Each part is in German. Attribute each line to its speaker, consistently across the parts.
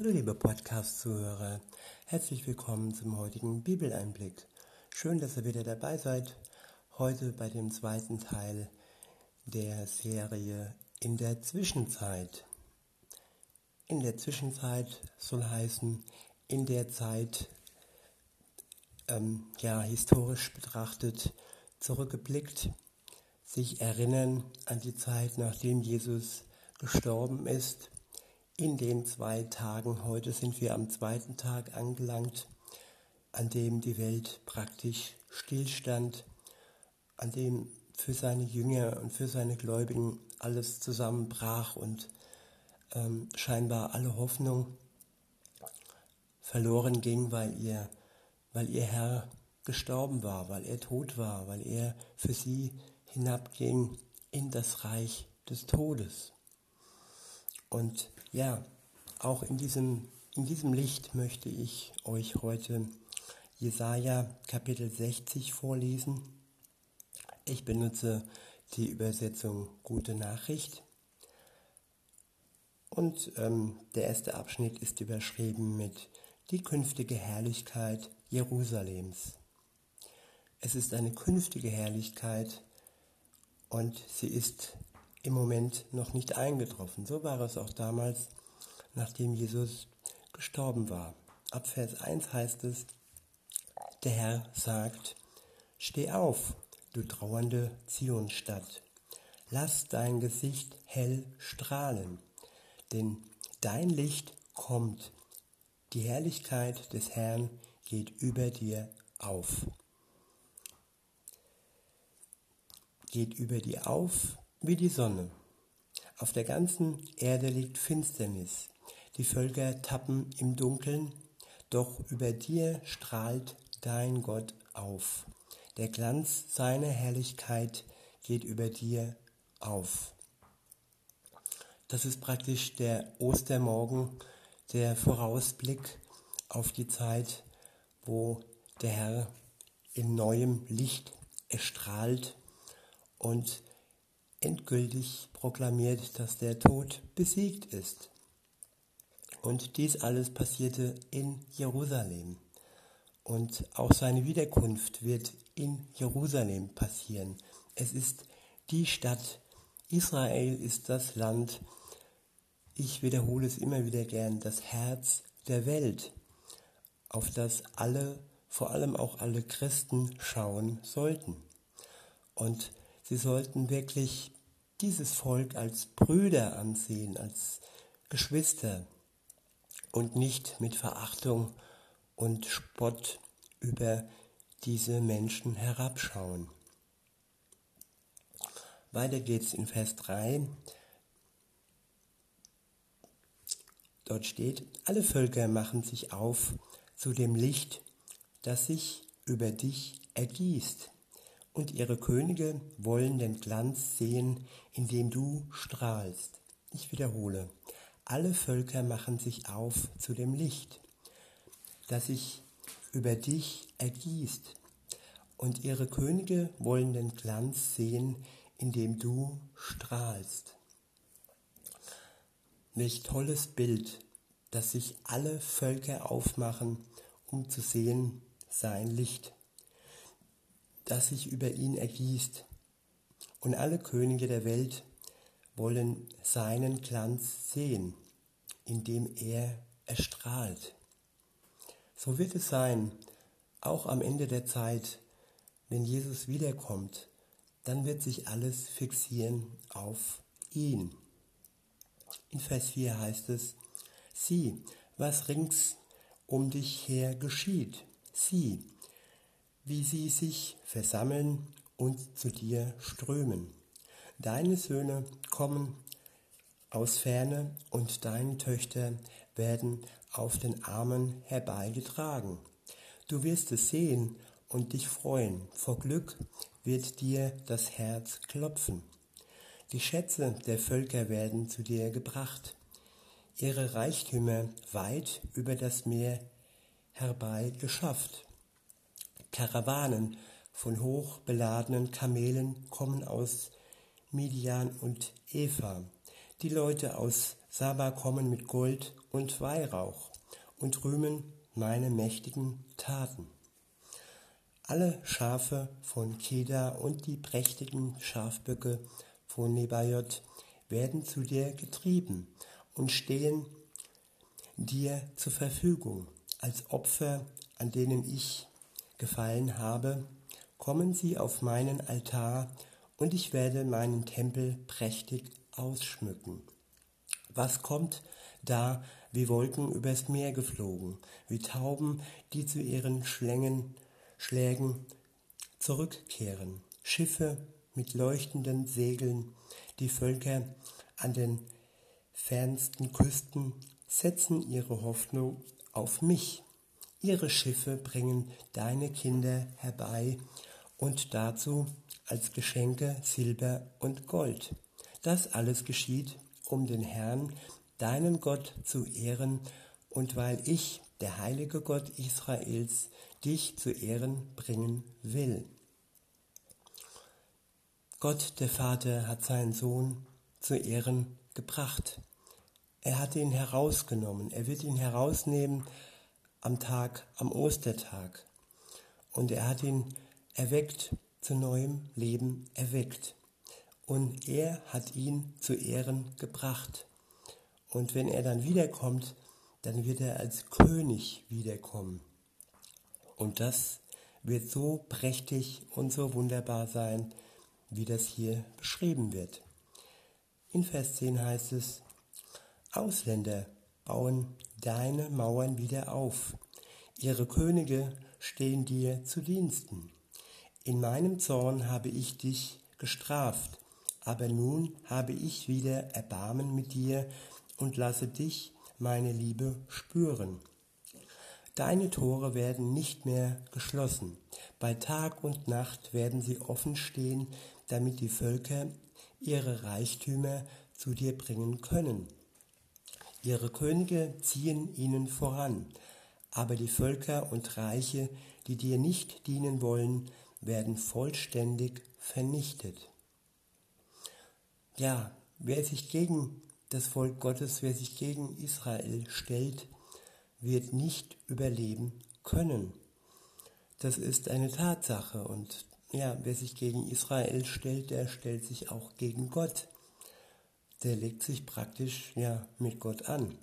Speaker 1: Hallo liebe Podcast-Zuhörer, herzlich willkommen zum heutigen Bibeleinblick. Schön, dass ihr wieder dabei seid. Heute bei dem zweiten Teil der Serie In der Zwischenzeit. In der Zwischenzeit soll heißen, in der Zeit, ähm, ja, historisch betrachtet, zurückgeblickt, sich erinnern an die Zeit, nachdem Jesus gestorben ist in den zwei Tagen. Heute sind wir am zweiten Tag angelangt, an dem die Welt praktisch stillstand, an dem für seine Jünger und für seine Gläubigen alles zusammenbrach und ähm, scheinbar alle Hoffnung verloren ging, weil ihr, weil ihr Herr gestorben war, weil er tot war, weil er für sie hinabging in das Reich des Todes. Und ja, auch in diesem, in diesem Licht möchte ich euch heute Jesaja Kapitel 60 vorlesen. Ich benutze die Übersetzung Gute Nachricht. Und ähm, der erste Abschnitt ist überschrieben mit Die künftige Herrlichkeit Jerusalems. Es ist eine künftige Herrlichkeit und sie ist im Moment noch nicht eingetroffen. So war es auch damals, nachdem Jesus gestorben war. Ab Vers 1 heißt es, der Herr sagt, Steh auf, du trauernde Zionstadt, lass dein Gesicht hell strahlen, denn dein Licht kommt, die Herrlichkeit des Herrn geht über dir auf. Geht über dir auf wie die Sonne. Auf der ganzen Erde liegt Finsternis. Die Völker tappen im Dunkeln, doch über dir strahlt dein Gott auf. Der Glanz seiner Herrlichkeit geht über dir auf. Das ist praktisch der Ostermorgen, der Vorausblick auf die Zeit, wo der Herr in neuem Licht erstrahlt und endgültig proklamiert, dass der Tod besiegt ist. Und dies alles passierte in Jerusalem. Und auch seine Wiederkunft wird in Jerusalem passieren. Es ist die Stadt, Israel ist das Land, ich wiederhole es immer wieder gern, das Herz der Welt, auf das alle, vor allem auch alle Christen schauen sollten. Und Sie sollten wirklich dieses Volk als Brüder ansehen, als Geschwister und nicht mit Verachtung und Spott über diese Menschen herabschauen. Weiter geht's in Vers 3. Dort steht, alle Völker machen sich auf zu dem Licht, das sich über dich ergießt und ihre Könige wollen den Glanz sehen, in dem du strahlst. Ich wiederhole, alle Völker machen sich auf zu dem Licht, das sich über dich ergießt, und ihre Könige wollen den Glanz sehen, in dem du strahlst. Welch tolles Bild, dass sich alle Völker aufmachen, um zu sehen sein Licht das sich über ihn ergießt. Und alle Könige der Welt wollen seinen Glanz sehen, indem er erstrahlt. So wird es sein, auch am Ende der Zeit, wenn Jesus wiederkommt, dann wird sich alles fixieren auf ihn. In Vers 4 heißt es, sieh, was rings um dich her geschieht. Sieh, wie sie sich versammeln und zu dir strömen. Deine Söhne kommen aus ferne und deine Töchter werden auf den Armen herbeigetragen. Du wirst es sehen und dich freuen. Vor Glück wird dir das Herz klopfen. Die Schätze der Völker werden zu dir gebracht, ihre Reichtümer weit über das Meer herbei geschafft. Karawanen von hochbeladenen Kamelen kommen aus Midian und Eva. Die Leute aus Saba kommen mit Gold und Weihrauch und rühmen meine mächtigen Taten. Alle Schafe von Keda und die prächtigen Schafböcke von Nebajot werden zu dir getrieben und stehen dir zur Verfügung als Opfer, an denen ich gefallen habe, kommen sie auf meinen Altar und ich werde meinen Tempel prächtig ausschmücken. Was kommt da wie Wolken übers Meer geflogen, wie Tauben, die zu ihren Schlängen, Schlägen zurückkehren, Schiffe mit leuchtenden Segeln, die Völker an den fernsten Küsten setzen ihre Hoffnung auf mich. Ihre Schiffe bringen deine Kinder herbei und dazu als Geschenke Silber und Gold. Das alles geschieht, um den Herrn, deinen Gott, zu ehren und weil ich, der heilige Gott Israels, dich zu Ehren bringen will. Gott, der Vater, hat seinen Sohn zu Ehren gebracht. Er hat ihn herausgenommen. Er wird ihn herausnehmen am Tag, am Ostertag. Und er hat ihn erweckt, zu neuem Leben erweckt. Und er hat ihn zu Ehren gebracht. Und wenn er dann wiederkommt, dann wird er als König wiederkommen. Und das wird so prächtig und so wunderbar sein, wie das hier beschrieben wird. In Vers 10 heißt es, Ausländer bauen deine Mauern wieder auf, ihre Könige stehen dir zu Diensten. In meinem Zorn habe ich dich gestraft, aber nun habe ich wieder Erbarmen mit dir und lasse dich meine Liebe spüren. Deine Tore werden nicht mehr geschlossen, bei Tag und Nacht werden sie offen stehen, damit die Völker ihre Reichtümer zu dir bringen können. Ihre Könige ziehen ihnen voran, aber die Völker und Reiche, die dir nicht dienen wollen, werden vollständig vernichtet. Ja, wer sich gegen das Volk Gottes, wer sich gegen Israel stellt, wird nicht überleben können. Das ist eine Tatsache und ja, wer sich gegen Israel stellt, der stellt sich auch gegen Gott der legt sich praktisch ja mit Gott an.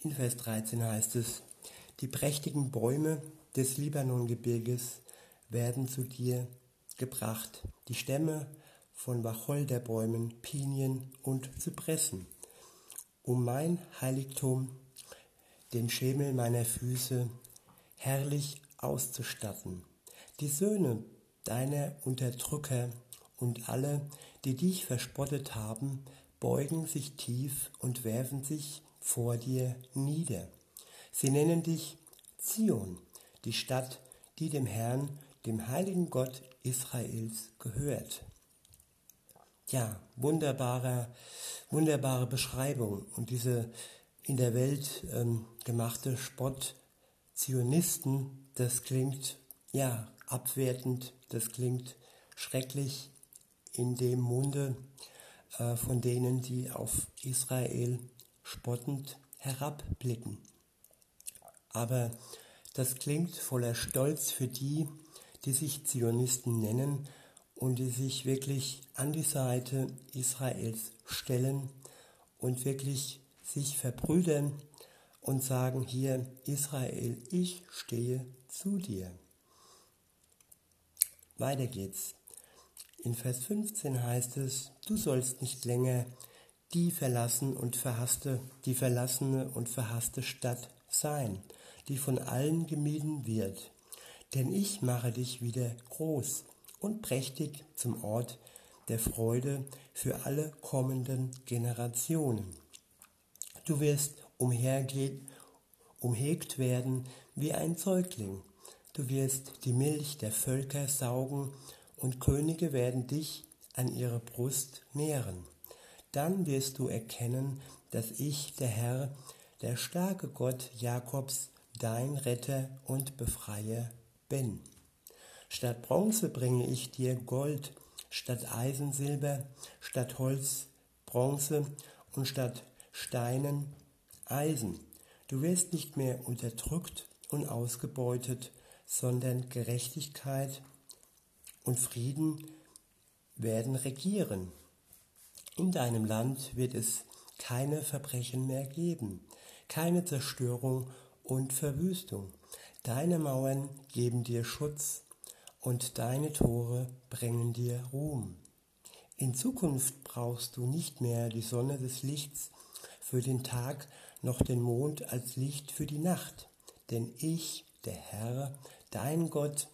Speaker 1: In Vers 13 heißt es, die prächtigen Bäume des Libanongebirges werden zu dir gebracht, die Stämme von Wacholderbäumen, Pinien und Zypressen, um mein Heiligtum, den Schemel meiner Füße, herrlich auszustatten. Die Söhne deiner Unterdrücker und alle, die dich verspottet haben, beugen sich tief und werfen sich vor dir nieder. Sie nennen dich Zion, die Stadt, die dem Herrn, dem heiligen Gott Israels gehört. Ja, wunderbare, wunderbare Beschreibung und diese in der Welt ähm, gemachte Spott Zionisten, das klingt ja abwertend, das klingt schrecklich, in dem Munde äh, von denen, die auf Israel spottend herabblicken. Aber das klingt voller Stolz für die, die sich Zionisten nennen und die sich wirklich an die Seite Israels stellen und wirklich sich verbrüdern und sagen hier, Israel, ich stehe zu dir. Weiter geht's. In Vers 15 heißt es, du sollst nicht länger die verlassen und verhasste, die verlassene und verhasste Stadt sein, die von allen gemieden wird. Denn ich mache dich wieder groß und prächtig zum Ort der Freude für alle kommenden Generationen. Du wirst umhergehen, umhegt werden wie ein Säugling. Du wirst die Milch der Völker saugen und Könige werden dich an ihre Brust nähren. Dann wirst du erkennen, dass ich, der Herr, der starke Gott Jakobs, dein Retter und Befreier bin. Statt Bronze bringe ich dir Gold, statt Eisen Silber, statt Holz Bronze und statt Steinen Eisen. Du wirst nicht mehr unterdrückt und ausgebeutet, sondern Gerechtigkeit und Frieden werden regieren. In deinem Land wird es keine Verbrechen mehr geben, keine Zerstörung und Verwüstung. Deine Mauern geben dir Schutz und deine Tore bringen dir Ruhm. In Zukunft brauchst du nicht mehr die Sonne des Lichts für den Tag, noch den Mond als Licht für die Nacht. Denn ich, der Herr, dein Gott,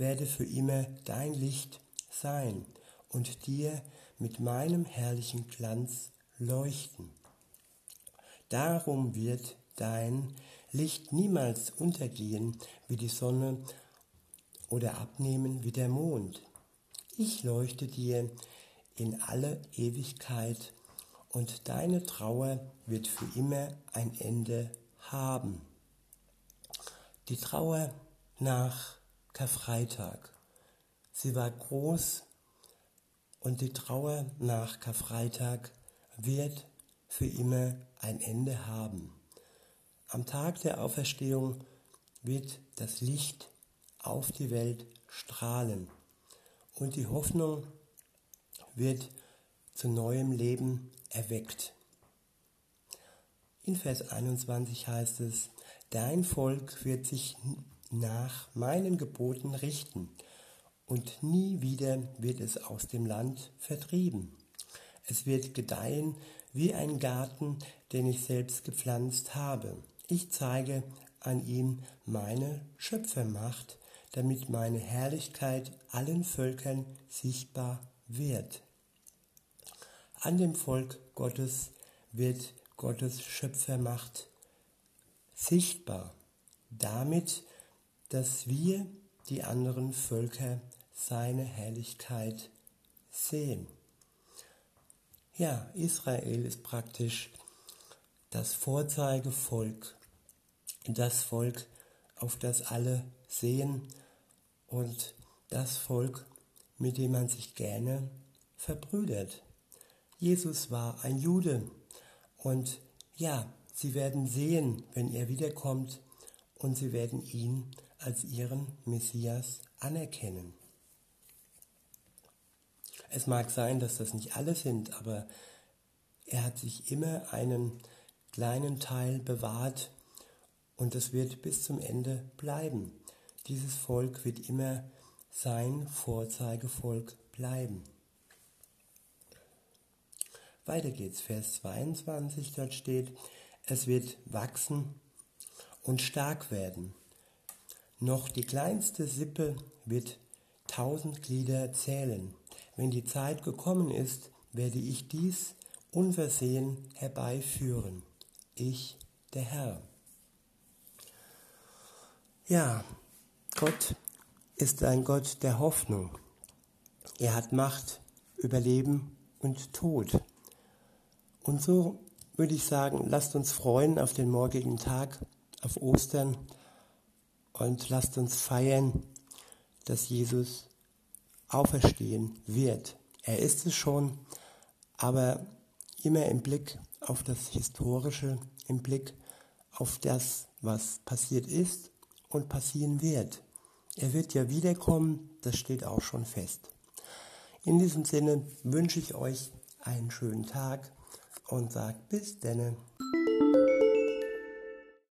Speaker 1: werde für immer dein Licht sein und dir mit meinem herrlichen Glanz leuchten. Darum wird dein Licht niemals untergehen wie die Sonne oder abnehmen wie der Mond. Ich leuchte dir in alle Ewigkeit und deine Trauer wird für immer ein Ende haben. Die Trauer nach Karfreitag. Sie war groß und die Trauer nach Karfreitag wird für immer ein Ende haben. Am Tag der Auferstehung wird das Licht auf die Welt strahlen und die Hoffnung wird zu neuem Leben erweckt. In Vers 21 heißt es, Dein Volk wird sich nach meinen Geboten richten und nie wieder wird es aus dem Land vertrieben. Es wird gedeihen wie ein Garten, den ich selbst gepflanzt habe. Ich zeige an ihm meine Schöpfermacht, damit meine Herrlichkeit allen Völkern sichtbar wird. An dem Volk Gottes wird Gottes Schöpfermacht sichtbar, damit, dass wir die anderen Völker seine Herrlichkeit sehen. Ja, Israel ist praktisch das Vorzeigevolk, das Volk, auf das alle sehen und das Volk, mit dem man sich gerne verbrüdert. Jesus war ein Jude und ja, sie werden sehen, wenn er wiederkommt und sie werden ihn als ihren Messias anerkennen. Es mag sein, dass das nicht alle sind, aber er hat sich immer einen kleinen Teil bewahrt und es wird bis zum Ende bleiben. Dieses Volk wird immer sein Vorzeigevolk bleiben. Weiter geht's, Vers 22, dort steht, es wird wachsen und stark werden. Noch die kleinste Sippe wird tausend Glieder zählen. Wenn die Zeit gekommen ist, werde ich dies unversehen herbeiführen. Ich, der Herr. Ja, Gott ist ein Gott der Hoffnung. Er hat Macht über Leben und Tod. Und so würde ich sagen, lasst uns freuen auf den morgigen Tag, auf Ostern und lasst uns feiern, dass Jesus auferstehen wird. Er ist es schon, aber immer im Blick auf das Historische, im Blick auf das, was passiert ist und passieren wird. Er wird ja wiederkommen, das steht auch schon fest. In diesem Sinne wünsche ich euch einen schönen Tag und sage bis denne.